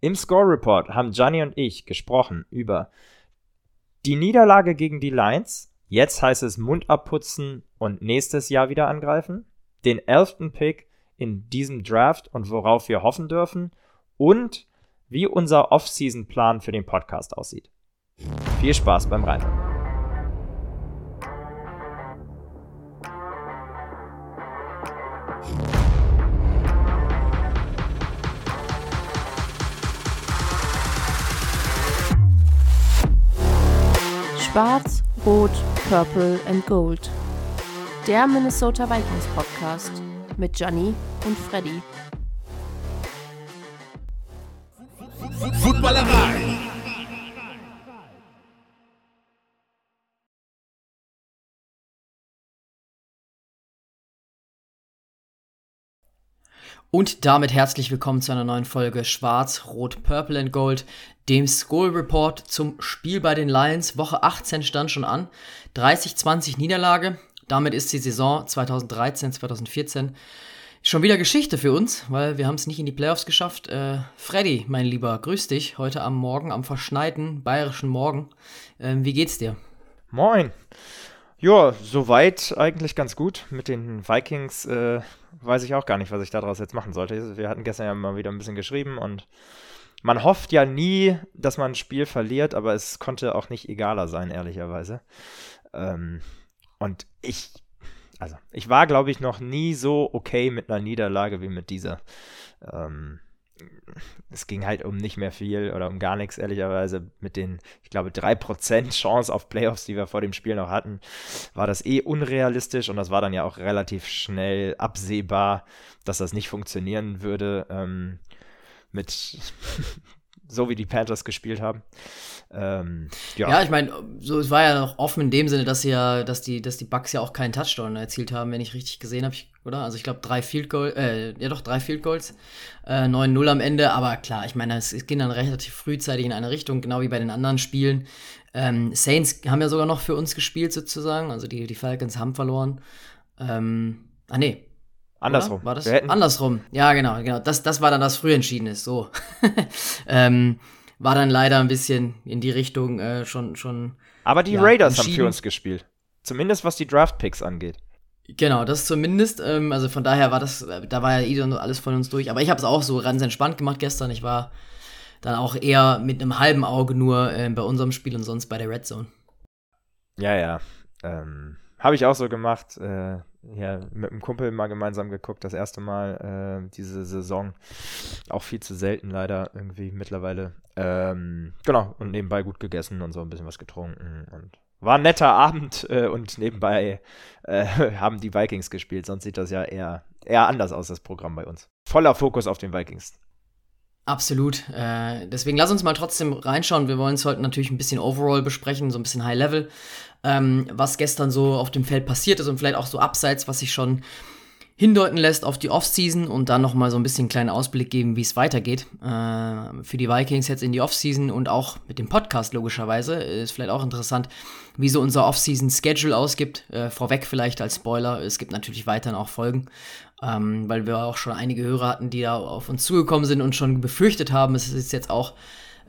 Im Score Report haben Gianni und ich gesprochen über die Niederlage gegen die Lions. Jetzt heißt es Mund abputzen und nächstes Jahr wieder angreifen. Den elften Pick in diesem Draft und worauf wir hoffen dürfen. Und wie unser Off-Season-Plan für den Podcast aussieht. Viel Spaß beim Reinhören. Schwarz, Rot, Purple and Gold. Der Minnesota Vikings Podcast mit Gianni und Freddy. Footballerei. Und damit herzlich willkommen zu einer neuen Folge Schwarz, Rot, Purple and Gold, dem Skull Report zum Spiel bei den Lions. Woche 18 stand schon an. 30-20 Niederlage. Damit ist die Saison 2013, 2014 schon wieder Geschichte für uns, weil wir haben es nicht in die Playoffs geschafft. Äh, Freddy, mein Lieber, grüß dich heute am Morgen, am verschneiten bayerischen Morgen. Ähm, wie geht's dir? Moin. Ja, soweit eigentlich ganz gut. Mit den Vikings äh, weiß ich auch gar nicht, was ich daraus jetzt machen sollte. Wir hatten gestern ja mal wieder ein bisschen geschrieben und man hofft ja nie, dass man ein Spiel verliert, aber es konnte auch nicht egaler sein, ehrlicherweise. Ähm, und ich, also ich war, glaube ich, noch nie so okay mit einer Niederlage wie mit dieser. Ähm, es ging halt um nicht mehr viel oder um gar nichts, ehrlicherweise. Mit den, ich glaube, 3% Chance auf Playoffs, die wir vor dem Spiel noch hatten, war das eh unrealistisch und das war dann ja auch relativ schnell absehbar, dass das nicht funktionieren würde. Ähm, mit so wie die Panthers gespielt haben. Ähm, ja. ja. ich meine, so es war ja noch offen in dem Sinne, dass sie ja, dass die, dass die Bucks ja auch keinen Touchdown erzielt haben, wenn ich richtig gesehen habe, oder? Also ich glaube drei Field Goals, äh, ja doch drei Field Goals, äh, 9-0 am Ende, aber klar, ich meine, es, ging dann relativ frühzeitig in eine Richtung, genau wie bei den anderen Spielen. Ähm, Saints haben ja sogar noch für uns gespielt sozusagen, also die, die Falcons haben verloren. Ähm, ah nee, Andersrum. Oder? War das? Andersrum. Ja, genau, genau. Das, das war dann das Frühentschiedene. So. ähm, war dann leider ein bisschen in die Richtung äh, schon, schon. Aber die ja, Raiders haben für uns gespielt. Zumindest was die Draft-Picks angeht. Genau, das zumindest. Ähm, also von daher war das, da war ja Ida alles von uns durch. Aber ich habe es auch so ganz entspannt gemacht gestern. Ich war dann auch eher mit einem halben Auge nur äh, bei unserem Spiel und sonst bei der Red Zone. Ja, ja. Ähm, habe ich auch so gemacht. Äh, ja, mit einem Kumpel mal gemeinsam geguckt, das erste Mal äh, diese Saison. Auch viel zu selten leider irgendwie mittlerweile. Ähm, genau, und nebenbei gut gegessen und so ein bisschen was getrunken und war ein netter Abend äh, und nebenbei äh, haben die Vikings gespielt. Sonst sieht das ja eher, eher anders aus, das Programm bei uns. Voller Fokus auf den Vikings. Absolut. Äh, deswegen lass uns mal trotzdem reinschauen. Wir wollen es heute natürlich ein bisschen overall besprechen, so ein bisschen High Level ähm, was gestern so auf dem Feld passiert ist und vielleicht auch so abseits, was sich schon hindeuten lässt auf die Offseason und dann nochmal so ein bisschen einen kleinen Ausblick geben, wie es weitergeht. Äh, für die Vikings jetzt in die Offseason und auch mit dem Podcast logischerweise. Ist vielleicht auch interessant, wie so unser Offseason-Schedule ausgibt. Äh, vorweg vielleicht als Spoiler, es gibt natürlich weiterhin auch Folgen, ähm, weil wir auch schon einige Hörer hatten, die da auf uns zugekommen sind und schon befürchtet haben, es ist jetzt auch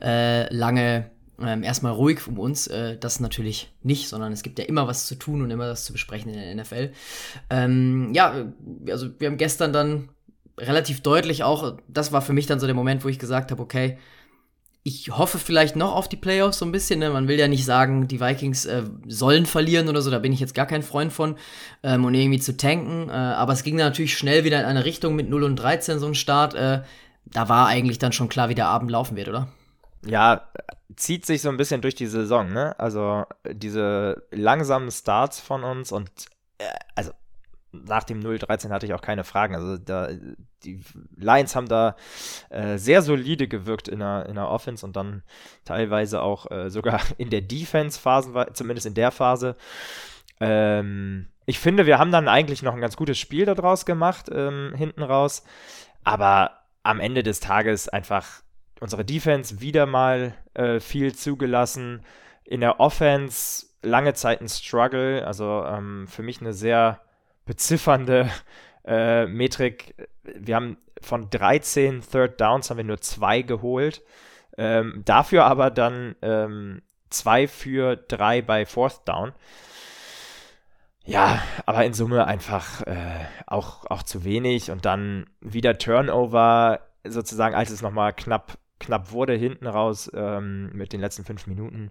äh, lange ähm, erstmal ruhig um uns. Äh, das natürlich nicht, sondern es gibt ja immer was zu tun und immer was zu besprechen in der NFL. Ähm, ja, also wir haben gestern dann relativ deutlich auch, das war für mich dann so der Moment, wo ich gesagt habe, okay, ich hoffe vielleicht noch auf die Playoffs so ein bisschen. Ne? Man will ja nicht sagen, die Vikings äh, sollen verlieren oder so, da bin ich jetzt gar kein Freund von. Ähm, und irgendwie zu tanken. Äh, aber es ging dann natürlich schnell wieder in eine Richtung mit 0 und 13, so ein Start. Äh, da war eigentlich dann schon klar, wie der Abend laufen wird, oder? Ja, zieht sich so ein bisschen durch die Saison, ne? Also diese langsamen Starts von uns und äh, also nach dem 0-13 hatte ich auch keine Fragen. Also da, die Lions haben da äh, sehr solide gewirkt in der, in der Offense und dann teilweise auch äh, sogar in der Defense-Phase, zumindest in der Phase. Ähm, ich finde, wir haben dann eigentlich noch ein ganz gutes Spiel daraus gemacht, ähm, hinten raus. Aber am Ende des Tages einfach unsere Defense wieder mal äh, viel zugelassen. In der Offense lange Zeit ein Struggle. Also ähm, für mich eine sehr beziffernde äh, Metrik, wir haben von 13 Third Downs haben wir nur zwei geholt. Ähm, dafür aber dann ähm, zwei für drei bei Fourth Down. Ja, aber in Summe einfach äh, auch, auch zu wenig und dann wieder Turnover, sozusagen, als es nochmal knapp, knapp wurde, hinten raus ähm, mit den letzten fünf Minuten.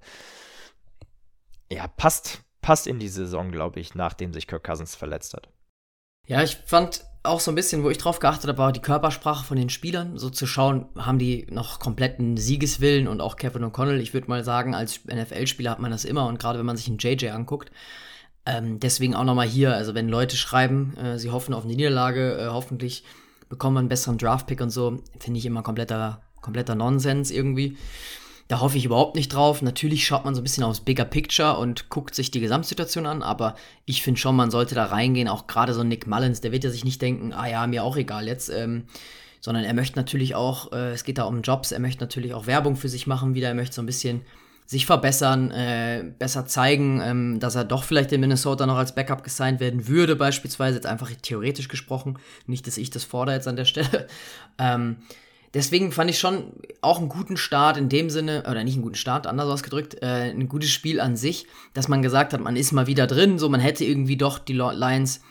Ja, passt, passt in die Saison, glaube ich, nachdem sich Kirk Cousins verletzt hat. Ja, ich fand auch so ein bisschen, wo ich drauf geachtet habe, war die Körpersprache von den Spielern, so zu schauen, haben die noch kompletten Siegeswillen und auch Kevin O'Connell, ich würde mal sagen, als NFL-Spieler hat man das immer und gerade wenn man sich einen JJ anguckt, ähm, deswegen auch nochmal hier, also wenn Leute schreiben, äh, sie hoffen auf eine Niederlage, äh, hoffentlich bekommen wir einen besseren Draft-Pick und so, finde ich immer kompletter, kompletter Nonsens irgendwie. Da hoffe ich überhaupt nicht drauf. Natürlich schaut man so ein bisschen aufs Bigger Picture und guckt sich die Gesamtsituation an, aber ich finde schon, man sollte da reingehen. Auch gerade so Nick Mullins, der wird ja sich nicht denken, ah ja, mir auch egal jetzt. Ähm, sondern er möchte natürlich auch, äh, es geht da um Jobs, er möchte natürlich auch Werbung für sich machen wieder, er möchte so ein bisschen sich verbessern, äh, besser zeigen, ähm, dass er doch vielleicht in Minnesota noch als Backup gesigned werden würde, beispielsweise, jetzt einfach theoretisch gesprochen. Nicht, dass ich das fordere jetzt an der Stelle. ähm, deswegen fand ich schon auch einen guten Start in dem Sinne, oder nicht einen guten Start, anders ausgedrückt, äh, ein gutes Spiel an sich, dass man gesagt hat, man ist mal wieder drin, so man hätte irgendwie doch die Lions,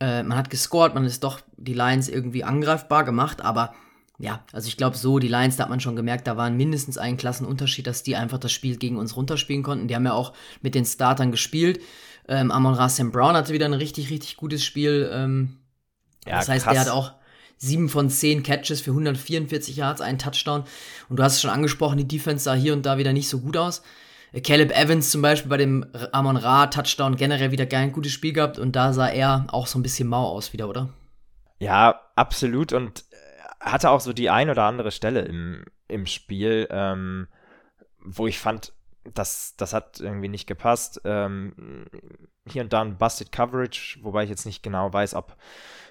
äh, man hat gescored, man ist doch die Lions irgendwie angreifbar gemacht, aber ja, also ich glaube so, die Lions, da hat man schon gemerkt, da war mindestens ein Klassenunterschied, dass die einfach das Spiel gegen uns runterspielen konnten. Die haben ja auch mit den Startern gespielt. Ähm, Amon Rassam Brown hatte wieder ein richtig, richtig gutes Spiel. Ähm, ja, das heißt, krass. der hat auch sieben von zehn Catches für 144 Yards, einen Touchdown. Und du hast es schon angesprochen, die Defense sah hier und da wieder nicht so gut aus. Äh, Caleb Evans zum Beispiel bei dem Amon Ra Touchdown generell wieder kein gutes Spiel gehabt und da sah er auch so ein bisschen mau aus wieder, oder? Ja, absolut. Und hatte auch so die ein oder andere Stelle im, im Spiel, ähm, wo ich fand, das, das hat irgendwie nicht gepasst. Ähm, hier und da ein Busted Coverage, wobei ich jetzt nicht genau weiß, ob,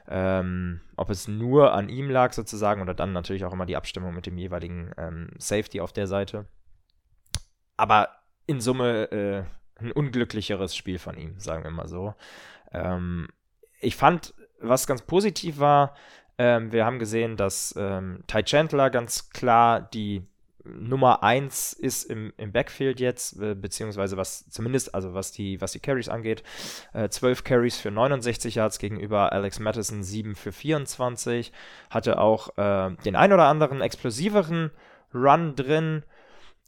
ähm, ob es nur an ihm lag sozusagen oder dann natürlich auch immer die Abstimmung mit dem jeweiligen ähm, Safety auf der Seite. Aber in Summe äh, ein unglücklicheres Spiel von ihm, sagen wir mal so. Ähm, ich fand, was ganz positiv war, ähm, wir haben gesehen, dass ähm, Ty Chandler ganz klar die Nummer 1 ist im, im Backfield jetzt, äh, beziehungsweise was zumindest, also was die, was die Carries angeht. Äh, 12 Carries für 69 Yards gegenüber Alex Madison 7 für 24. Hatte auch äh, den ein oder anderen explosiveren Run drin.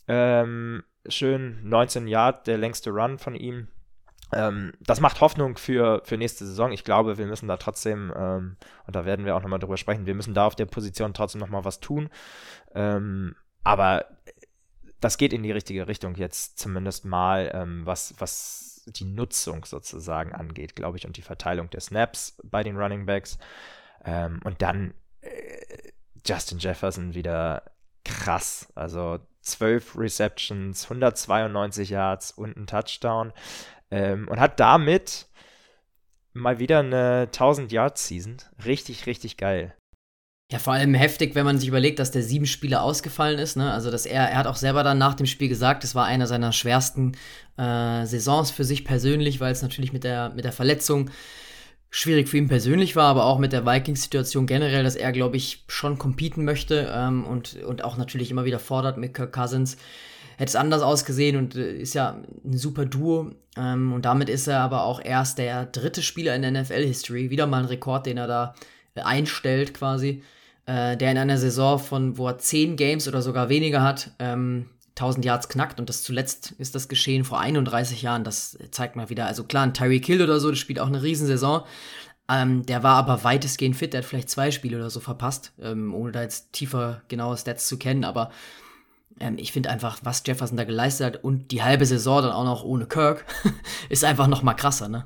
Ähm, schön 19 Yard, der längste Run von ihm. Ähm, das macht Hoffnung für, für nächste Saison. Ich glaube, wir müssen da trotzdem, ähm, und da werden wir auch nochmal drüber sprechen, wir müssen da auf der Position trotzdem nochmal was tun. Ähm, aber das geht in die richtige Richtung jetzt zumindest mal, ähm, was, was die Nutzung sozusagen angeht, glaube ich, und die Verteilung der Snaps bei den Running Backs. Ähm, und dann äh, Justin Jefferson wieder krass. Also 12 Receptions, 192 Yards und ein Touchdown. Ähm, und hat damit mal wieder eine 1000-Yard-Season. Richtig, richtig geil. Ja, vor allem heftig, wenn man sich überlegt, dass der sieben Spiele ausgefallen ist. Ne? Also, dass er, er hat auch selber dann nach dem Spiel gesagt, es war einer seiner schwersten äh, Saisons für sich persönlich, weil es natürlich mit der, mit der Verletzung schwierig für ihn persönlich war, aber auch mit der Vikings-Situation generell, dass er, glaube ich, schon competen möchte ähm, und, und auch natürlich immer wieder fordert mit Kirk Cousins hätte es anders ausgesehen und äh, ist ja ein super Duo. Ähm, und damit ist er aber auch erst der dritte Spieler in der NFL-History. Wieder mal ein Rekord, den er da äh, einstellt quasi. Äh, der in einer Saison von, wo er 10 Games oder sogar weniger hat, ähm, 1000 Yards knackt. Und das zuletzt ist das geschehen vor 31 Jahren. Das zeigt mal wieder, also klar, ein Tyreek Hill oder so, das spielt auch eine Riesensaison. Ähm, der war aber weitestgehend fit, der hat vielleicht zwei Spiele oder so verpasst, ähm, ohne da jetzt tiefer genaue Stats zu kennen, aber ähm, ich finde einfach, was Jefferson da geleistet hat und die halbe Saison dann auch noch ohne Kirk, ist einfach noch mal krasser, ne?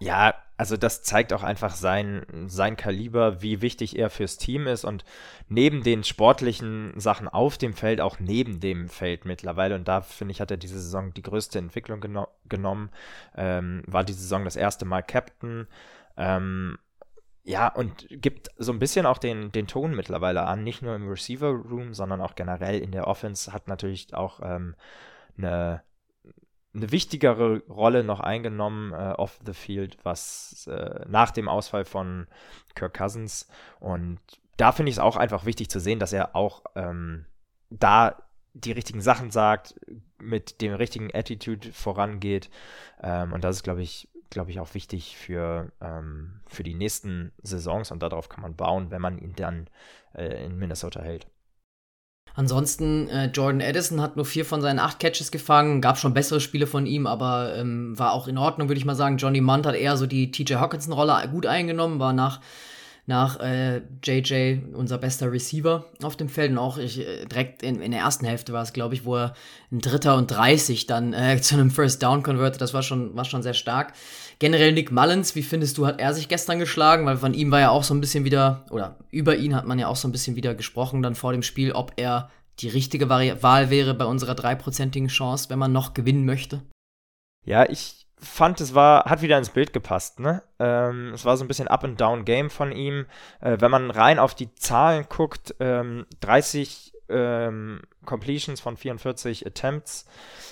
Ja, also das zeigt auch einfach sein, sein Kaliber, wie wichtig er fürs Team ist und neben den sportlichen Sachen auf dem Feld, auch neben dem Feld mittlerweile. Und da finde ich, hat er diese Saison die größte Entwicklung geno genommen. Ähm, war die Saison das erste Mal Captain. Ähm, ja, und gibt so ein bisschen auch den, den Ton mittlerweile an, nicht nur im Receiver-Room, sondern auch generell in der Offense, hat natürlich auch ähm, eine, eine wichtigere Rolle noch eingenommen äh, off the field, was äh, nach dem Ausfall von Kirk Cousins. Und da finde ich es auch einfach wichtig zu sehen, dass er auch ähm, da die richtigen Sachen sagt, mit dem richtigen Attitude vorangeht. Ähm, und das ist, glaube ich, glaube ich, auch wichtig für, ähm, für die nächsten Saisons und darauf kann man bauen, wenn man ihn dann äh, in Minnesota hält. Ansonsten, äh, Jordan Addison hat nur vier von seinen acht Catches gefangen, gab schon bessere Spiele von ihm, aber ähm, war auch in Ordnung, würde ich mal sagen. Johnny Munt hat eher so die TJ Hawkinson-Rolle gut eingenommen, war nach nach äh, JJ, unser bester Receiver auf dem Feld. Und auch ich, äh, direkt in, in der ersten Hälfte war es, glaube ich, wo er ein Dritter und 30 dann äh, zu einem First Down converted. Das war schon, war schon sehr stark. Generell Nick Mullins, wie findest du, hat er sich gestern geschlagen? Weil von ihm war ja auch so ein bisschen wieder, oder über ihn hat man ja auch so ein bisschen wieder gesprochen dann vor dem Spiel, ob er die richtige Wahl wäre bei unserer dreiprozentigen Chance, wenn man noch gewinnen möchte. Ja, ich fand, es war, hat wieder ins Bild gepasst, ne? Ähm, es war so ein bisschen Up-and-Down-Game von ihm. Äh, wenn man rein auf die Zahlen guckt, ähm, 30 ähm, Completions von 44 Attempts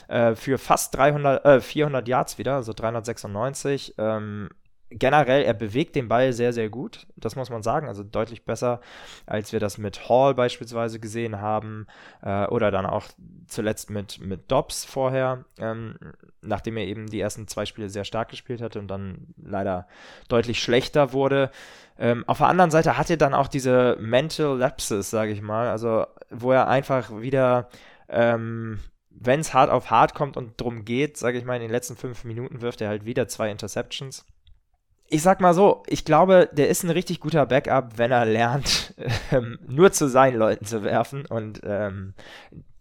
äh, für fast 300, äh, 400 Yards wieder, also 396. Ähm, generell, er bewegt den Ball sehr, sehr gut. Das muss man sagen. Also deutlich besser, als wir das mit Hall beispielsweise gesehen haben. Äh, oder dann auch zuletzt mit, mit Dobbs vorher, ähm, nachdem er eben die ersten zwei Spiele sehr stark gespielt hatte und dann leider deutlich schlechter wurde. Ähm, auf der anderen Seite hat er dann auch diese Mental Lapses, sage ich mal. Also, wo er einfach wieder. Ähm, wenn es hart auf hart kommt und drum geht, sage ich mal, in den letzten fünf Minuten wirft er halt wieder zwei Interceptions ich sag mal so, ich glaube, der ist ein richtig guter Backup, wenn er lernt, ähm, nur zu seinen Leuten zu werfen und ähm,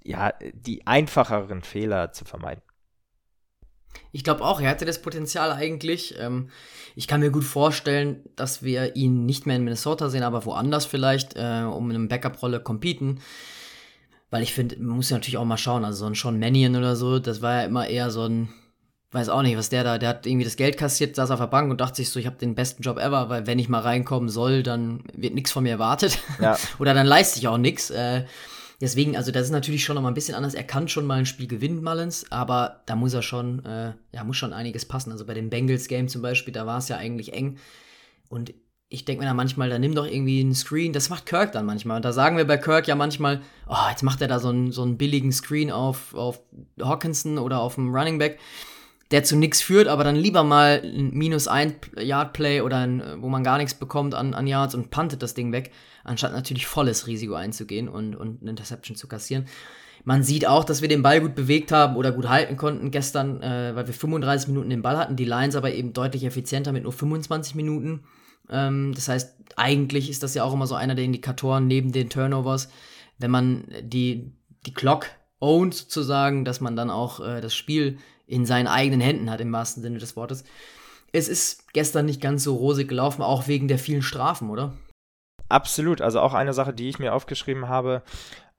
ja, die einfacheren Fehler zu vermeiden. Ich glaube auch, er hatte das Potenzial eigentlich. Ähm, ich kann mir gut vorstellen, dass wir ihn nicht mehr in Minnesota sehen, aber woanders vielleicht, äh, um in eine Backup-Rolle competen. Weil ich finde, man muss ja natürlich auch mal schauen, also so ein Sean Mannion oder so, das war ja immer eher so ein weiß auch nicht, was der da, der hat irgendwie das Geld kassiert, saß auf der Bank und dachte sich so, ich habe den besten Job ever, weil wenn ich mal reinkommen soll, dann wird nichts von mir erwartet. Ja. Oder dann leiste ich auch nichts. Äh, deswegen, also das ist natürlich schon noch mal ein bisschen anders. Er kann schon mal ein Spiel gewinnen, Mullins, aber da muss er schon, äh, ja, muss schon einiges passen. Also bei dem Bengals-Game zum Beispiel, da war es ja eigentlich eng. Und ich denke mir da manchmal, da nimm doch irgendwie einen Screen. Das macht Kirk dann manchmal. Und da sagen wir bei Kirk ja manchmal, oh, jetzt macht er da so einen, so einen billigen Screen auf, auf Hawkinson oder auf dem Running Back der zu nichts führt, aber dann lieber mal ein minus ein Yard Play oder ein, wo man gar nichts bekommt an, an Yards und puntet das Ding weg, anstatt natürlich volles Risiko einzugehen und, und eine Interception zu kassieren. Man sieht auch, dass wir den Ball gut bewegt haben oder gut halten konnten gestern, äh, weil wir 35 Minuten den Ball hatten, die Lions aber eben deutlich effizienter mit nur 25 Minuten. Ähm, das heißt, eigentlich ist das ja auch immer so einer der Indikatoren neben den Turnovers, wenn man die, die Clock ownt sozusagen, dass man dann auch äh, das Spiel in seinen eigenen Händen hat, im wahrsten Sinne des Wortes. Es ist gestern nicht ganz so rosig gelaufen, auch wegen der vielen Strafen, oder? Absolut. Also auch eine Sache, die ich mir aufgeschrieben habe.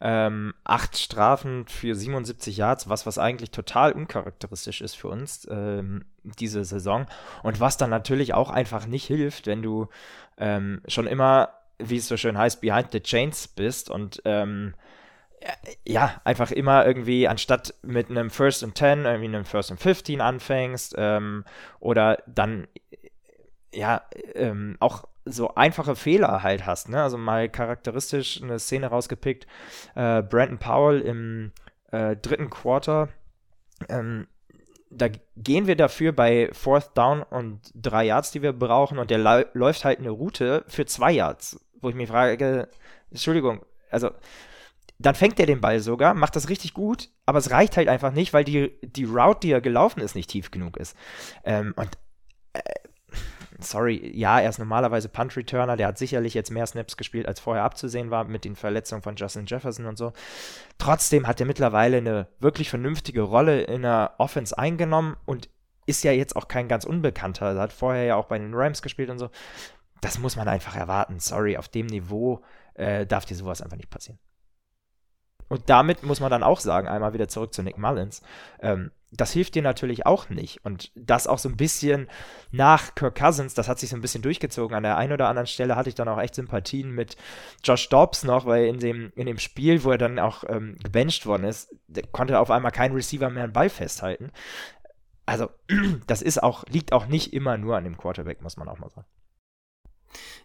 Ähm, acht Strafen für 77 Yards, was, was eigentlich total uncharakteristisch ist für uns ähm, diese Saison. Und was dann natürlich auch einfach nicht hilft, wenn du ähm, schon immer, wie es so schön heißt, behind the chains bist und ähm, ja, einfach immer irgendwie, anstatt mit einem First and Ten, irgendwie einem First and 15 anfängst, ähm, oder dann, ja, ähm, auch so einfache Fehler halt hast, ne? Also mal charakteristisch eine Szene rausgepickt, äh, Brandon Powell im äh, dritten Quarter, ähm, da gehen wir dafür bei Fourth Down und drei Yards, die wir brauchen, und der läuft halt eine Route für zwei Yards, wo ich mich frage, Entschuldigung, also dann fängt er den Ball sogar, macht das richtig gut, aber es reicht halt einfach nicht, weil die, die Route, die er gelaufen ist, nicht tief genug ist. Ähm, und äh, sorry, ja, er ist normalerweise Punt-Returner, der hat sicherlich jetzt mehr Snaps gespielt, als vorher abzusehen war mit den Verletzungen von Justin Jefferson und so. Trotzdem hat er mittlerweile eine wirklich vernünftige Rolle in der Offense eingenommen und ist ja jetzt auch kein ganz Unbekannter. Er hat vorher ja auch bei den Rams gespielt und so. Das muss man einfach erwarten. Sorry, auf dem Niveau äh, darf dir sowas einfach nicht passieren. Und damit muss man dann auch sagen, einmal wieder zurück zu Nick Mullins. Ähm, das hilft dir natürlich auch nicht. Und das auch so ein bisschen nach Kirk Cousins, das hat sich so ein bisschen durchgezogen. An der einen oder anderen Stelle hatte ich dann auch echt Sympathien mit Josh Dobbs noch, weil in dem, in dem Spiel, wo er dann auch ähm, gebencht worden ist, konnte auf einmal kein Receiver mehr einen Ball festhalten. Also, das ist auch, liegt auch nicht immer nur an dem Quarterback, muss man auch mal sagen.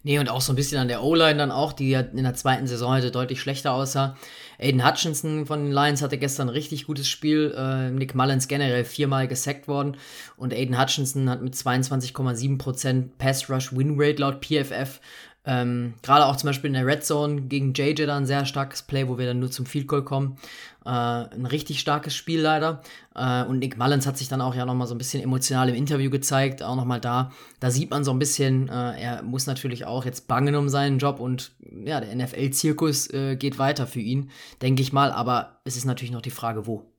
Nee, und auch so ein bisschen an der O-Line dann auch, die ja in der zweiten Saison heute deutlich schlechter aussah. Aiden Hutchinson von den Lions hatte gestern ein richtig gutes Spiel. Äh, Nick Mullins generell viermal gesackt worden. Und Aiden Hutchinson hat mit 22,7% Pass Rush Win Rate laut PFF ähm, Gerade auch zum Beispiel in der Red Zone gegen JJ dann ein sehr starkes Play, wo wir dann nur zum Field Goal kommen. Äh, ein richtig starkes Spiel leider. Äh, und Nick Mullins hat sich dann auch ja nochmal so ein bisschen emotional im Interview gezeigt, auch nochmal da. Da sieht man so ein bisschen, äh, er muss natürlich auch jetzt bangen um seinen Job und ja, der NFL-Zirkus äh, geht weiter für ihn, denke ich mal. Aber es ist natürlich noch die Frage, wo.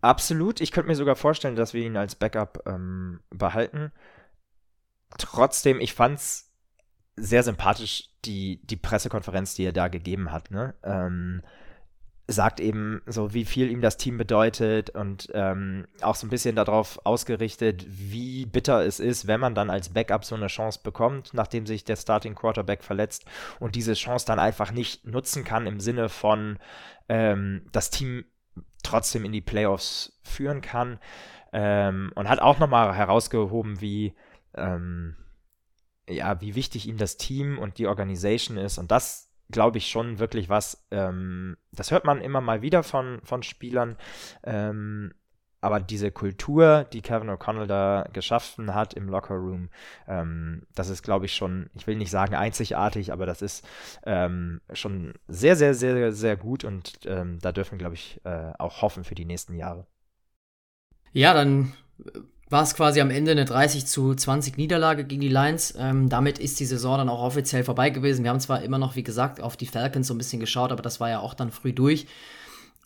Absolut. Ich könnte mir sogar vorstellen, dass wir ihn als Backup ähm, behalten. Trotzdem, ich fand's sehr sympathisch, die, die Pressekonferenz, die er da gegeben hat. Ne? Ähm, sagt eben so, wie viel ihm das Team bedeutet und ähm, auch so ein bisschen darauf ausgerichtet, wie bitter es ist, wenn man dann als Backup so eine Chance bekommt, nachdem sich der Starting Quarterback verletzt und diese Chance dann einfach nicht nutzen kann im Sinne von ähm, das Team trotzdem in die Playoffs führen kann ähm, und hat auch nochmal herausgehoben, wie ähm, ja, wie wichtig ihm das Team und die Organisation ist. Und das glaube ich schon wirklich was, ähm, das hört man immer mal wieder von, von Spielern. Ähm, aber diese Kultur, die Kevin O'Connell da geschaffen hat im Lockerroom, ähm, das ist, glaube ich, schon, ich will nicht sagen einzigartig, aber das ist ähm, schon sehr, sehr, sehr, sehr gut und ähm, da dürfen, glaube ich, äh, auch hoffen für die nächsten Jahre. Ja, dann war es quasi am Ende eine 30 zu 20 Niederlage gegen die Lions. Ähm, damit ist die Saison dann auch offiziell vorbei gewesen. Wir haben zwar immer noch, wie gesagt, auf die Falcons so ein bisschen geschaut, aber das war ja auch dann früh durch.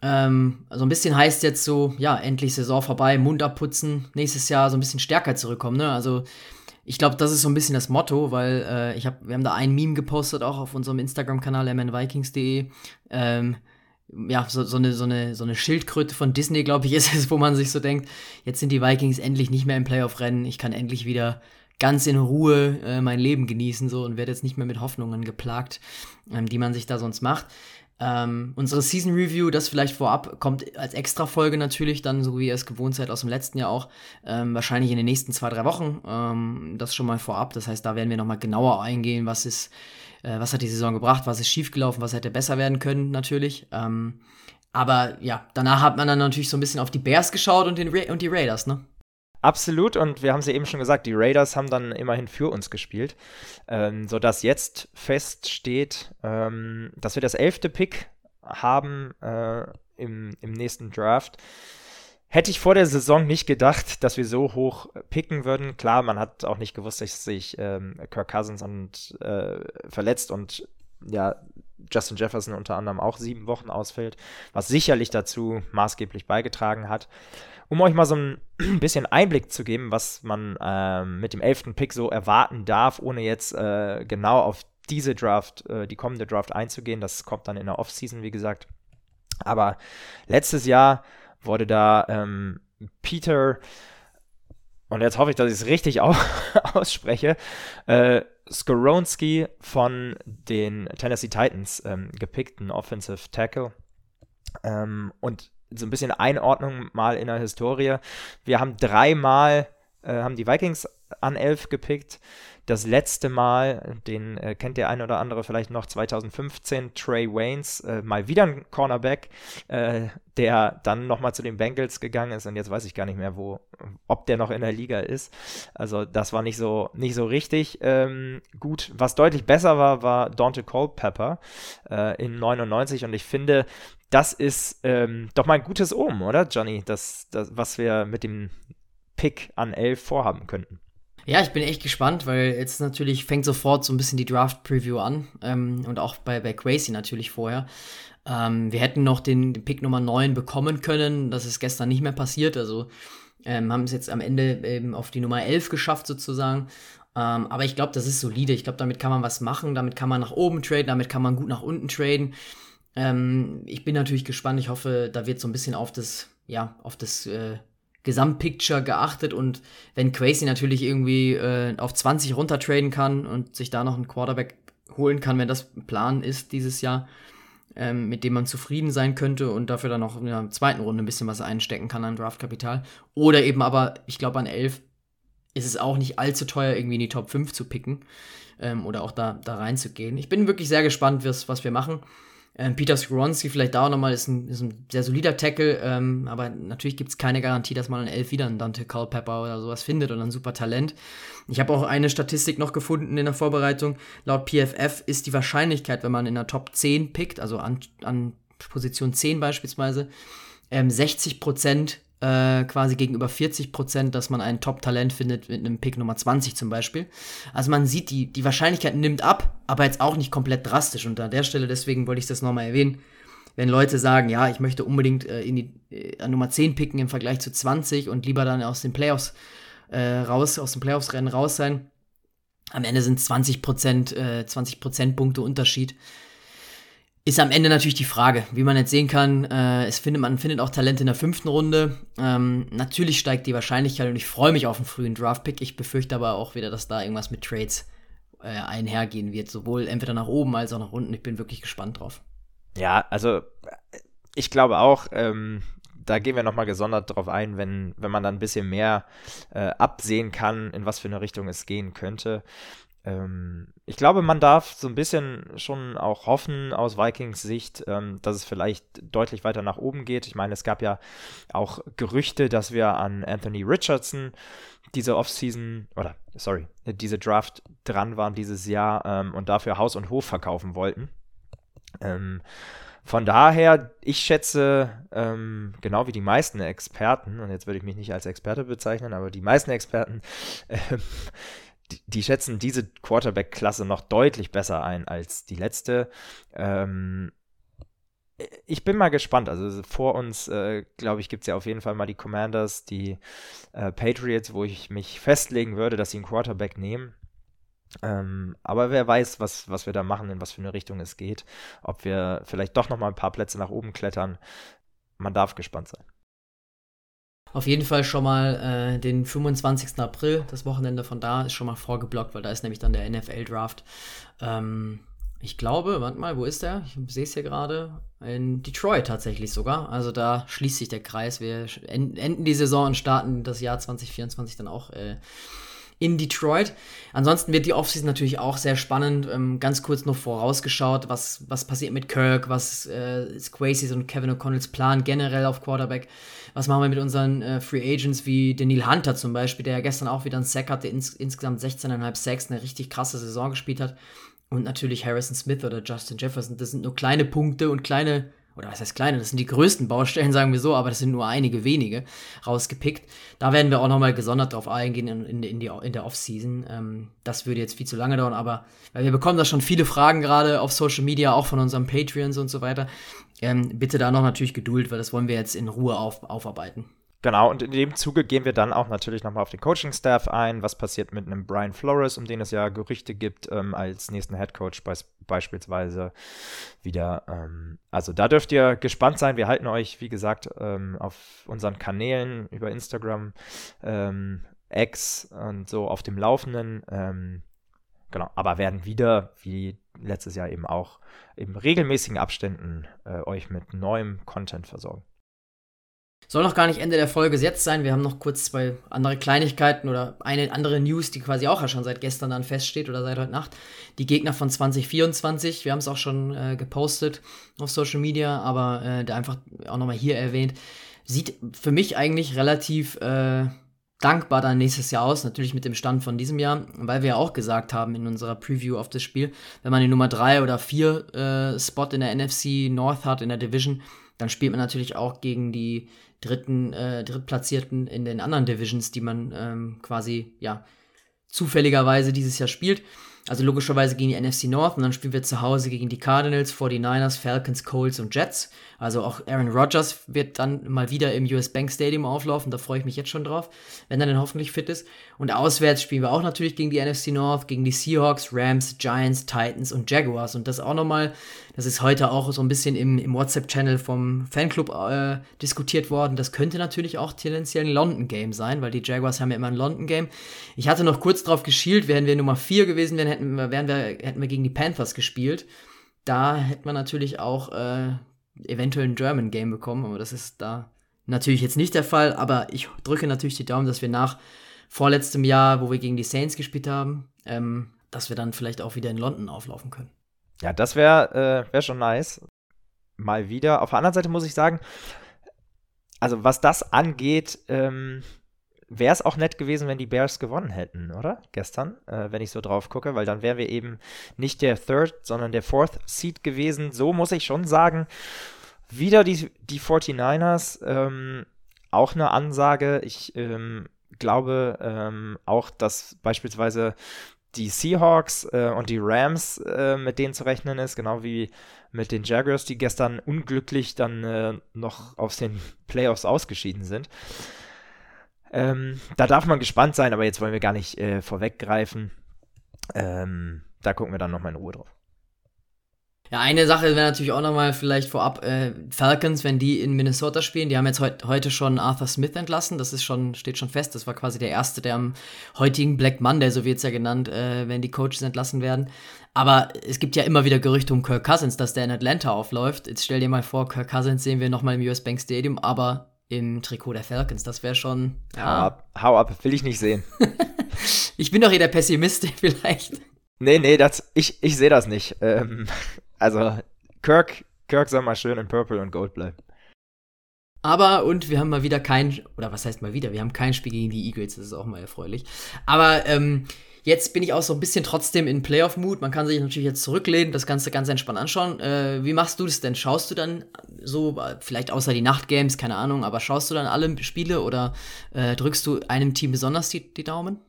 Ähm, also ein bisschen heißt jetzt so, ja, endlich Saison vorbei, Mund abputzen, nächstes Jahr so ein bisschen stärker zurückkommen. Ne? Also ich glaube, das ist so ein bisschen das Motto, weil äh, ich hab, wir haben da ein Meme gepostet, auch auf unserem Instagram-Kanal mnvikings.de. Ähm, ja, so, so, eine, so, eine, so eine Schildkröte von Disney, glaube ich, ist es, wo man sich so denkt, jetzt sind die Vikings endlich nicht mehr im Playoff-Rennen, ich kann endlich wieder ganz in Ruhe äh, mein Leben genießen so und werde jetzt nicht mehr mit Hoffnungen geplagt, ähm, die man sich da sonst macht. Ähm, unsere Season Review, das vielleicht vorab, kommt als extra Folge natürlich, dann so wie ihr es gewohnt seid aus dem letzten Jahr auch, ähm, wahrscheinlich in den nächsten zwei, drei Wochen. Ähm, das schon mal vorab. Das heißt, da werden wir nochmal genauer eingehen, was ist äh, was hat die Saison gebracht, was ist schiefgelaufen, was hätte besser werden können, natürlich. Ähm, aber ja, danach hat man dann natürlich so ein bisschen auf die Bears geschaut und, den Ra und die Raiders, ne? Absolut, und wir haben ja eben schon gesagt, die Raiders haben dann immerhin für uns gespielt, ähm, sodass jetzt feststeht, ähm, dass wir das elfte Pick haben äh, im, im nächsten Draft. Hätte ich vor der Saison nicht gedacht, dass wir so hoch picken würden. Klar, man hat auch nicht gewusst, dass sich ähm, Kirk Cousins und, äh, verletzt und ja, Justin Jefferson unter anderem auch sieben Wochen ausfällt, was sicherlich dazu maßgeblich beigetragen hat. Um euch mal so ein bisschen Einblick zu geben, was man ähm, mit dem elften Pick so erwarten darf, ohne jetzt äh, genau auf diese Draft, äh, die kommende Draft einzugehen. Das kommt dann in der Offseason, wie gesagt. Aber letztes Jahr wurde da ähm, Peter, und jetzt hoffe ich, dass ich es richtig ausspreche, äh, Skoronski von den Tennessee Titans ähm, gepickt, ein Offensive Tackle. Ähm, und so ein bisschen Einordnung mal in der Historie. Wir haben dreimal, äh, haben die Vikings an elf gepickt. Das letzte Mal, den äh, kennt der eine oder andere vielleicht noch, 2015, Trey Waynes, äh, mal wieder ein Cornerback, äh, der dann nochmal zu den Bengals gegangen ist und jetzt weiß ich gar nicht mehr, wo, ob der noch in der Liga ist. Also das war nicht so, nicht so richtig ähm, gut. Was deutlich besser war, war Dante Culpepper äh, in 99 und ich finde, das ist ähm, doch mal ein gutes Omen, oder Johnny? Das, das, was wir mit dem Pick an 11 vorhaben könnten. Ja, ich bin echt gespannt, weil jetzt natürlich fängt sofort so ein bisschen die Draft-Preview an ähm, und auch bei, bei Crazy natürlich vorher. Ähm, wir hätten noch den, den, Pick Nummer 9 bekommen können, das ist gestern nicht mehr passiert, also ähm, haben es jetzt am Ende eben auf die Nummer 11 geschafft sozusagen. Ähm, aber ich glaube, das ist solide, ich glaube, damit kann man was machen, damit kann man nach oben traden, damit kann man gut nach unten traden. Ähm, ich bin natürlich gespannt, ich hoffe, da wird so ein bisschen auf das, ja, auf das... Äh, Gesamtpicture geachtet und wenn Quasi natürlich irgendwie äh, auf 20 runtertraden kann und sich da noch einen Quarterback holen kann, wenn das Plan ist dieses Jahr, ähm, mit dem man zufrieden sein könnte und dafür dann noch in der zweiten Runde ein bisschen was einstecken kann an Draftkapital. Oder eben aber, ich glaube, an 11 ist es auch nicht allzu teuer, irgendwie in die Top 5 zu picken ähm, oder auch da, da reinzugehen. Ich bin wirklich sehr gespannt, was, was wir machen. Ähm, Peter Skoronski vielleicht da auch nochmal, ist ein, ist ein sehr solider Tackle, ähm, aber natürlich gibt es keine Garantie, dass man an 11 wieder einen Dante Culpepper oder sowas findet und ein super Talent. Ich habe auch eine Statistik noch gefunden in der Vorbereitung. Laut PFF ist die Wahrscheinlichkeit, wenn man in der Top 10 pickt, also an, an Position 10 beispielsweise, ähm, 60 Prozent äh, quasi gegenüber 40 Prozent, dass man ein Top-Talent findet mit einem Pick Nummer 20 zum Beispiel. Also man sieht, die, die Wahrscheinlichkeit nimmt ab, aber jetzt auch nicht komplett drastisch. Und an der Stelle, deswegen wollte ich das nochmal erwähnen, wenn Leute sagen, ja, ich möchte unbedingt äh, in die äh, Nummer 10 picken im Vergleich zu 20 und lieber dann aus den Playoffs äh, raus, aus dem Playoffs-Rennen raus sein, am Ende sind 20 Prozent, äh, 20 Prozentpunkte Unterschied ist am Ende natürlich die Frage, wie man jetzt sehen kann. Äh, es findet, man findet auch Talente in der fünften Runde. Ähm, natürlich steigt die Wahrscheinlichkeit und ich freue mich auf einen frühen Draft-Pick. Ich befürchte aber auch wieder, dass da irgendwas mit Trades äh, einhergehen wird. Sowohl entweder nach oben als auch nach unten. Ich bin wirklich gespannt drauf. Ja, also ich glaube auch, ähm, da gehen wir nochmal gesondert drauf ein, wenn, wenn man dann ein bisschen mehr äh, absehen kann, in was für eine Richtung es gehen könnte. Ähm, ich glaube, man darf so ein bisschen schon auch hoffen aus Vikings Sicht, ähm, dass es vielleicht deutlich weiter nach oben geht. Ich meine, es gab ja auch Gerüchte, dass wir an Anthony Richardson diese Offseason oder sorry, diese Draft dran waren dieses Jahr ähm, und dafür Haus und Hof verkaufen wollten. Ähm, von daher, ich schätze, ähm, genau wie die meisten Experten, und jetzt würde ich mich nicht als Experte bezeichnen, aber die meisten Experten, äh, die, die schätzen diese Quarterback-Klasse noch deutlich besser ein als die letzte. Ähm, ich bin mal gespannt. Also vor uns, äh, glaube ich, gibt es ja auf jeden Fall mal die Commanders, die äh, Patriots, wo ich mich festlegen würde, dass sie einen Quarterback nehmen. Ähm, aber wer weiß, was, was wir da machen, in was für eine Richtung es geht. Ob wir vielleicht doch noch mal ein paar Plätze nach oben klettern. Man darf gespannt sein. Auf jeden Fall schon mal äh, den 25. April, das Wochenende von da, ist schon mal vorgeblockt, weil da ist nämlich dann der NFL-Draft. Ähm, ich glaube, warte mal, wo ist der? Ich sehe es hier gerade. In Detroit tatsächlich sogar. Also da schließt sich der Kreis. Wir enden die Saison und starten das Jahr 2024 dann auch äh, in Detroit. Ansonsten wird die Offseason natürlich auch sehr spannend. Ähm, ganz kurz noch vorausgeschaut, was, was passiert mit Kirk, was äh, ist und Kevin O'Connells Plan generell auf Quarterback. Was machen wir mit unseren äh, Free Agents wie Daniel Hunter zum Beispiel, der ja gestern auch wieder einen Sack hatte, ins, insgesamt 16,5 Sacks, eine richtig krasse Saison gespielt hat. Und natürlich Harrison Smith oder Justin Jefferson. Das sind nur kleine Punkte und kleine oder was heißt kleine, das sind die größten Baustellen, sagen wir so, aber das sind nur einige wenige rausgepickt. Da werden wir auch nochmal gesondert drauf eingehen in, in, in, die, in der Offseason. Ähm, das würde jetzt viel zu lange dauern, aber weil wir bekommen da schon viele Fragen gerade auf Social Media, auch von unseren Patreons und so weiter. Ähm, bitte da noch natürlich Geduld, weil das wollen wir jetzt in Ruhe auf, aufarbeiten. Genau, und in dem Zuge gehen wir dann auch natürlich nochmal auf den Coaching-Staff ein. Was passiert mit einem Brian Flores, um den es ja Gerüchte gibt, ähm, als nächsten Head Coach be beispielsweise wieder. Ähm, also da dürft ihr gespannt sein. Wir halten euch, wie gesagt, ähm, auf unseren Kanälen über Instagram, ähm, X und so auf dem Laufenden. Ähm, genau, aber werden wieder, wie letztes Jahr eben auch, in regelmäßigen Abständen äh, euch mit neuem Content versorgen. Soll noch gar nicht Ende der Folge jetzt sein. Wir haben noch kurz zwei andere Kleinigkeiten oder eine andere News, die quasi auch schon seit gestern dann feststeht oder seit heute Nacht. Die Gegner von 2024. Wir haben es auch schon äh, gepostet auf Social Media, aber äh, da einfach auch nochmal hier erwähnt. Sieht für mich eigentlich relativ äh, dankbar dann nächstes Jahr aus, natürlich mit dem Stand von diesem Jahr, weil wir ja auch gesagt haben in unserer Preview auf das Spiel, wenn man den Nummer 3 oder 4 äh, Spot in der NFC North hat, in der Division, dann spielt man natürlich auch gegen die dritten, äh, Drittplatzierten in den anderen Divisions, die man ähm, quasi, ja, zufälligerweise dieses Jahr spielt. Also logischerweise gegen die NFC North und dann spielen wir zu Hause gegen die Cardinals, 49ers, Falcons, Colts und Jets. Also auch Aaron Rodgers wird dann mal wieder im US Bank Stadium auflaufen, da freue ich mich jetzt schon drauf, wenn er dann hoffentlich fit ist. Und auswärts spielen wir auch natürlich gegen die NFC North, gegen die Seahawks, Rams, Giants, Titans und Jaguars. Und das auch nochmal, Das ist heute auch so ein bisschen im, im WhatsApp-Channel vom Fanclub äh, diskutiert worden. Das könnte natürlich auch tendenziell ein London-Game sein, weil die Jaguars haben ja immer ein London-Game. Ich hatte noch kurz drauf geschielt, wären wir Nummer 4 gewesen wären, hätten wir, wären wir, hätten wir gegen die Panthers gespielt. Da hätte man natürlich auch äh, eventuell ein German-Game bekommen, aber das ist da natürlich jetzt nicht der Fall. Aber ich drücke natürlich die Daumen, dass wir nach vorletztem Jahr, wo wir gegen die Saints gespielt haben, ähm, dass wir dann vielleicht auch wieder in London auflaufen können. Ja, das wäre äh, wär schon nice. Mal wieder. Auf der anderen Seite muss ich sagen, also was das angeht, ähm, wäre es auch nett gewesen, wenn die Bears gewonnen hätten, oder? Gestern, äh, wenn ich so drauf gucke, weil dann wären wir eben nicht der Third, sondern der Fourth Seed gewesen. So muss ich schon sagen, wieder die, die 49ers, ähm, auch eine Ansage. Ich ähm, glaube ähm, auch, dass beispielsweise die Seahawks äh, und die Rams äh, mit denen zu rechnen ist, genau wie mit den Jaguars, die gestern unglücklich dann äh, noch aus den Playoffs ausgeschieden sind. Ähm, da darf man gespannt sein, aber jetzt wollen wir gar nicht äh, vorweggreifen. Ähm, da gucken wir dann nochmal in Ruhe drauf. Ja, eine Sache wäre natürlich auch nochmal vielleicht vorab, äh, Falcons, wenn die in Minnesota spielen, die haben jetzt heut, heute schon Arthur Smith entlassen, das ist schon, steht schon fest, das war quasi der erste, der am heutigen Black Monday, so wird es ja genannt, äh, wenn die Coaches entlassen werden. Aber es gibt ja immer wieder Gerüchte um Kirk Cousins, dass der in Atlanta aufläuft. Jetzt stell dir mal vor, Kirk Cousins sehen wir nochmal im US Bank Stadium, aber im Trikot der Falcons, das wäre schon. Ja. Hau ab, hau ab, will ich nicht sehen. ich bin doch eh der Pessimist, vielleicht. Nee, nee, das, ich, ich sehe das nicht. Ähm, also, Kirk, Kirk soll mal schön in Purple und Gold bleiben. Aber, und wir haben mal wieder kein, oder was heißt mal wieder, wir haben kein Spiel gegen die Eagles, das ist auch mal erfreulich. Aber ähm, jetzt bin ich auch so ein bisschen trotzdem in Playoff-Mood. Man kann sich natürlich jetzt zurücklehnen, das Ganze ganz entspannt anschauen. Äh, wie machst du das denn? Schaust du dann so, vielleicht außer die Nachtgames, keine Ahnung, aber schaust du dann alle Spiele oder äh, drückst du einem Team besonders die, die Daumen?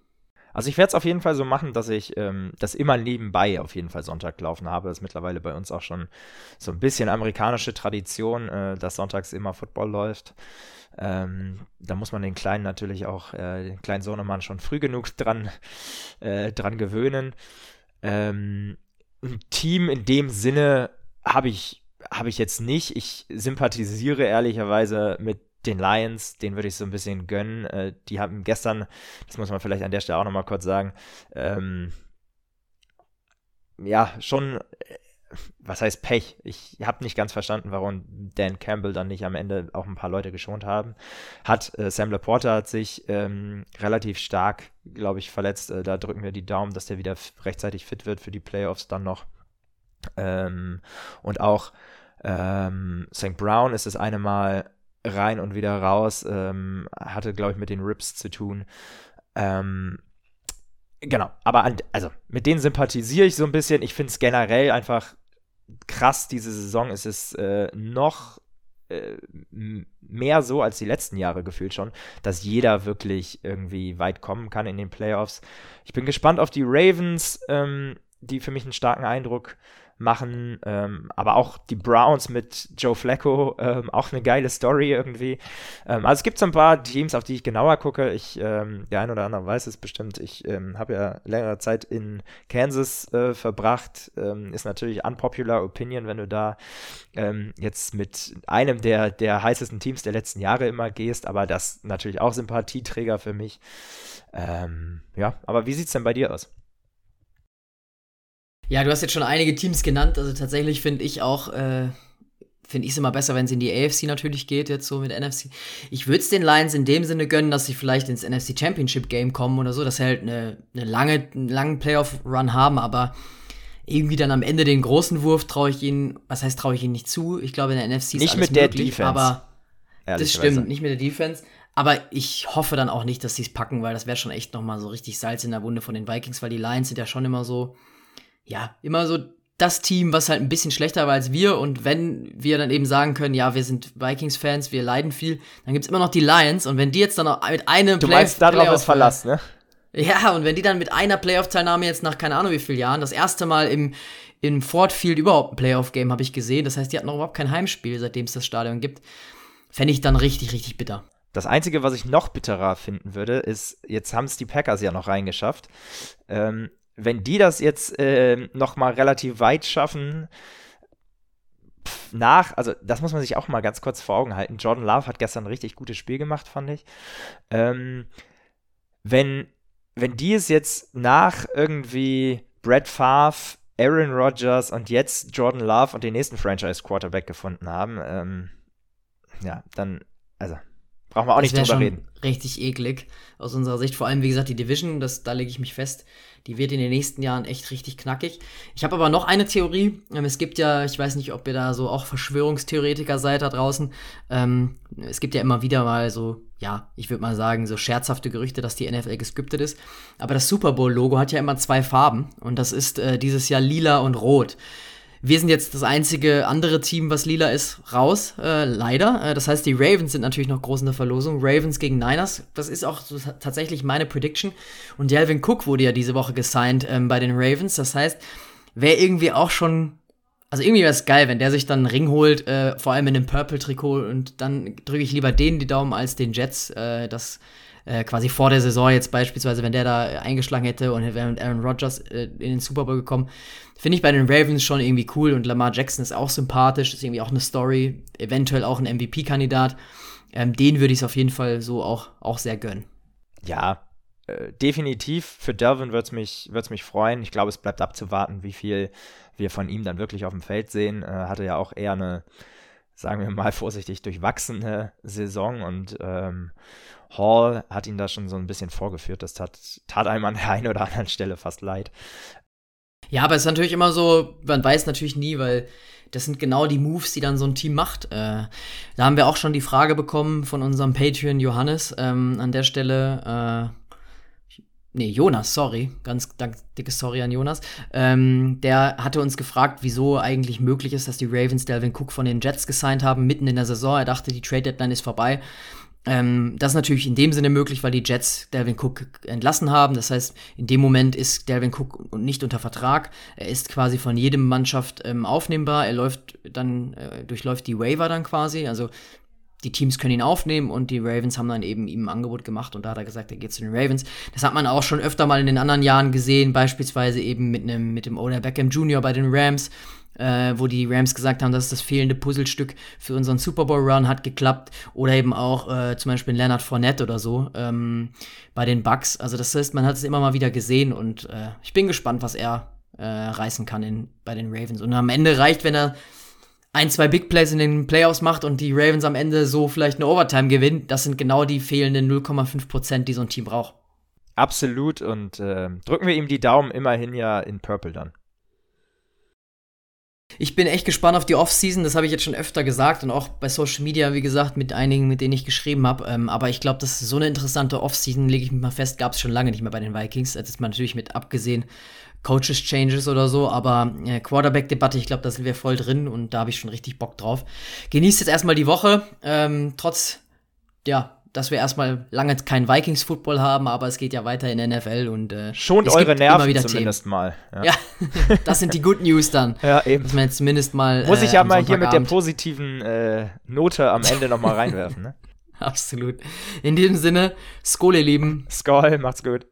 Also ich werde es auf jeden Fall so machen, dass ich ähm, das immer nebenbei auf jeden Fall Sonntag laufen habe. Das ist mittlerweile bei uns auch schon so ein bisschen amerikanische Tradition, äh, dass sonntags immer Football läuft. Ähm, da muss man den Kleinen natürlich auch, äh, den kleinen Sohnemann schon früh genug dran, äh, dran gewöhnen. Ähm, ein Team in dem Sinne habe ich, hab ich jetzt nicht. Ich sympathisiere ehrlicherweise mit den Lions, den würde ich so ein bisschen gönnen. Äh, die haben gestern, das muss man vielleicht an der Stelle auch nochmal kurz sagen, ähm, ja, schon, äh, was heißt Pech? Ich habe nicht ganz verstanden, warum Dan Campbell dann nicht am Ende auch ein paar Leute geschont haben. Hat äh, Sam Laporta hat sich ähm, relativ stark, glaube ich, verletzt. Äh, da drücken wir die Daumen, dass der wieder rechtzeitig fit wird für die Playoffs dann noch. Ähm, und auch ähm, St. Brown ist das eine Mal rein und wieder raus. Ähm, hatte, glaube ich, mit den Rips zu tun. Ähm, genau, aber an, also mit denen sympathisiere ich so ein bisschen. Ich finde es generell einfach krass, diese Saison. Es ist äh, noch äh, mehr so als die letzten Jahre gefühlt schon, dass jeder wirklich irgendwie weit kommen kann in den Playoffs. Ich bin gespannt auf die Ravens, ähm, die für mich einen starken Eindruck machen. Ähm, aber auch die Browns mit Joe Flacco, ähm, auch eine geile Story irgendwie. Ähm, also es gibt so ein paar Teams, auf die ich genauer gucke. Ich, ähm, der ein oder andere weiß es bestimmt. Ich ähm, habe ja längere Zeit in Kansas äh, verbracht. Ähm, ist natürlich unpopular Opinion, wenn du da jetzt mit einem der, der heißesten Teams der letzten Jahre immer gehst, aber das natürlich auch Sympathieträger für mich. ja, aber wie sieht es denn bei dir aus? Ja, du hast jetzt schon einige Teams genannt. Also tatsächlich finde ich auch, äh, finde ich es immer besser, wenn es in die AFC natürlich geht, jetzt so mit NFC. Ich würde es den Lions in dem Sinne gönnen, dass sie vielleicht ins NFC Championship Game kommen oder so, dass sie halt eine, eine lange, einen langen Playoff-Run haben, aber irgendwie dann am Ende den großen Wurf traue ich ihnen, was heißt traue ich ihnen nicht zu? Ich glaube in der NFC ist nicht alles mit der möglich, Defense. aber das stimmt, nicht mit der Defense. Aber ich hoffe dann auch nicht, dass sie es packen, weil das wäre schon echt nochmal so richtig Salz in der Wunde von den Vikings, weil die Lions sind ja schon immer so, ja, immer so das Team, was halt ein bisschen schlechter war als wir. Und wenn wir dann eben sagen können, ja, wir sind Vikings-Fans, wir leiden viel, dann gibt es immer noch die Lions. Und wenn die jetzt dann auch mit einem Du Play meinst, darauf ist Verlass, ne? Ja, und wenn die dann mit einer Playoff-Teilnahme jetzt nach keine Ahnung wie vielen Jahren, das erste Mal im, im Ford Field überhaupt ein Playoff-Game habe ich gesehen. Das heißt, die hatten noch überhaupt kein Heimspiel, seitdem es das Stadion gibt. Fände ich dann richtig, richtig bitter. Das Einzige, was ich noch bitterer finden würde, ist, jetzt haben es die Packers ja noch reingeschafft. Ähm, wenn die das jetzt äh, noch mal relativ weit schaffen, nach, also das muss man sich auch mal ganz kurz vor Augen halten. Jordan Love hat gestern ein richtig gutes Spiel gemacht, fand ich. Ähm, wenn, wenn die es jetzt nach irgendwie Brett Favre, Aaron Rodgers und jetzt Jordan Love und den nächsten Franchise-Quarterback gefunden haben, ähm, ja, dann, also, brauchen wir auch das nicht drüber reden. Richtig eklig aus unserer Sicht. Vor allem, wie gesagt, die Division, das, da lege ich mich fest, die wird in den nächsten Jahren echt richtig knackig. Ich habe aber noch eine Theorie. Ähm, es gibt ja, ich weiß nicht, ob ihr da so auch Verschwörungstheoretiker seid da draußen. Ähm, es gibt ja immer wieder mal so, ja, ich würde mal sagen, so scherzhafte Gerüchte, dass die NFL gescriptet ist. Aber das Super Bowl-Logo hat ja immer zwei Farben und das ist äh, dieses Jahr lila und rot. Wir sind jetzt das einzige andere Team, was lila ist, raus, äh, leider. Äh, das heißt, die Ravens sind natürlich noch groß in der Verlosung. Ravens gegen Niners, das ist auch so tatsächlich meine Prediction. Und Delvin Cook wurde ja diese Woche gesigned ähm, bei den Ravens. Das heißt, wäre irgendwie auch schon also irgendwie wäre es geil, wenn der sich dann einen Ring holt, äh, vor allem in einem Purple-Trikot und dann drücke ich lieber denen die Daumen als den Jets. Äh, das äh, quasi vor der Saison jetzt beispielsweise, wenn der da eingeschlagen hätte und wäre mit Aaron Rodgers äh, in den Super Bowl gekommen, finde ich bei den Ravens schon irgendwie cool und Lamar Jackson ist auch sympathisch, ist irgendwie auch eine Story, eventuell auch ein MVP-Kandidat. Ähm, den würde ich es auf jeden Fall so auch, auch sehr gönnen. Ja, äh, definitiv. Für Delvin würde es mich, mich freuen. Ich glaube, es bleibt abzuwarten, wie viel wir von ihm dann wirklich auf dem Feld sehen. Äh, hatte ja auch eher eine, sagen wir mal vorsichtig, durchwachsene Saison und ähm, Hall hat ihn da schon so ein bisschen vorgeführt. Das tat, tat einem an der einen oder anderen Stelle fast leid. Ja, aber es ist natürlich immer so, man weiß natürlich nie, weil das sind genau die Moves, die dann so ein Team macht. Äh, da haben wir auch schon die Frage bekommen von unserem Patreon Johannes ähm, an der Stelle. Äh, nee, Jonas, sorry, ganz dickes Sorry an Jonas. Ähm, der hatte uns gefragt, wieso eigentlich möglich ist, dass die Ravens Delvin Cook von den Jets gesigned haben, mitten in der Saison. Er dachte, die Trade Deadline ist vorbei. Ähm, das ist natürlich in dem Sinne möglich, weil die Jets Delvin Cook entlassen haben. Das heißt, in dem Moment ist Delvin Cook nicht unter Vertrag. Er ist quasi von jedem Mannschaft ähm, aufnehmbar. Er läuft dann, äh, durchläuft die Waiver dann quasi. Also die Teams können ihn aufnehmen und die Ravens haben dann eben ihm ein Angebot gemacht und da hat er gesagt, er geht zu den Ravens. Das hat man auch schon öfter mal in den anderen Jahren gesehen, beispielsweise eben mit einem mit dem Odell Beckham Jr. bei den Rams äh, wo die Rams gesagt haben, dass das fehlende Puzzlestück für unseren Super Bowl Run hat geklappt. Oder eben auch äh, zum Beispiel Leonard Fournette oder so ähm, bei den Bucks. Also das heißt, man hat es immer mal wieder gesehen und äh, ich bin gespannt, was er äh, reißen kann in, bei den Ravens. Und am Ende reicht, wenn er ein, zwei Big Plays in den Playoffs macht und die Ravens am Ende so vielleicht eine Overtime gewinnen, das sind genau die fehlenden 0,5 Prozent, die so ein Team braucht. Absolut und äh, drücken wir ihm die Daumen immerhin ja in Purple dann. Ich bin echt gespannt auf die Offseason, das habe ich jetzt schon öfter gesagt und auch bei Social Media, wie gesagt, mit einigen, mit denen ich geschrieben habe. Ähm, aber ich glaube, das ist so eine interessante Offseason, lege ich mich mal fest, gab es schon lange nicht mehr bei den Vikings. Das ist man natürlich mit abgesehen Coaches Changes oder so, aber äh, Quarterback-Debatte, ich glaube, da sind wir voll drin und da habe ich schon richtig Bock drauf. Genießt jetzt erstmal die Woche, ähm, trotz, ja, dass wir erstmal lange kein Vikings-Football haben, aber es geht ja weiter in der NFL und äh, schont eure Nerven zumindest Themen. mal. Ja. ja. das sind die Good News dann. Ja, eben. Dass man jetzt zumindest mal. Muss ich ja äh, mal hier mit der positiven äh, Note am Ende nochmal reinwerfen, ne? Absolut. In diesem Sinne, Skol, ihr Lieben. Skol, macht's gut.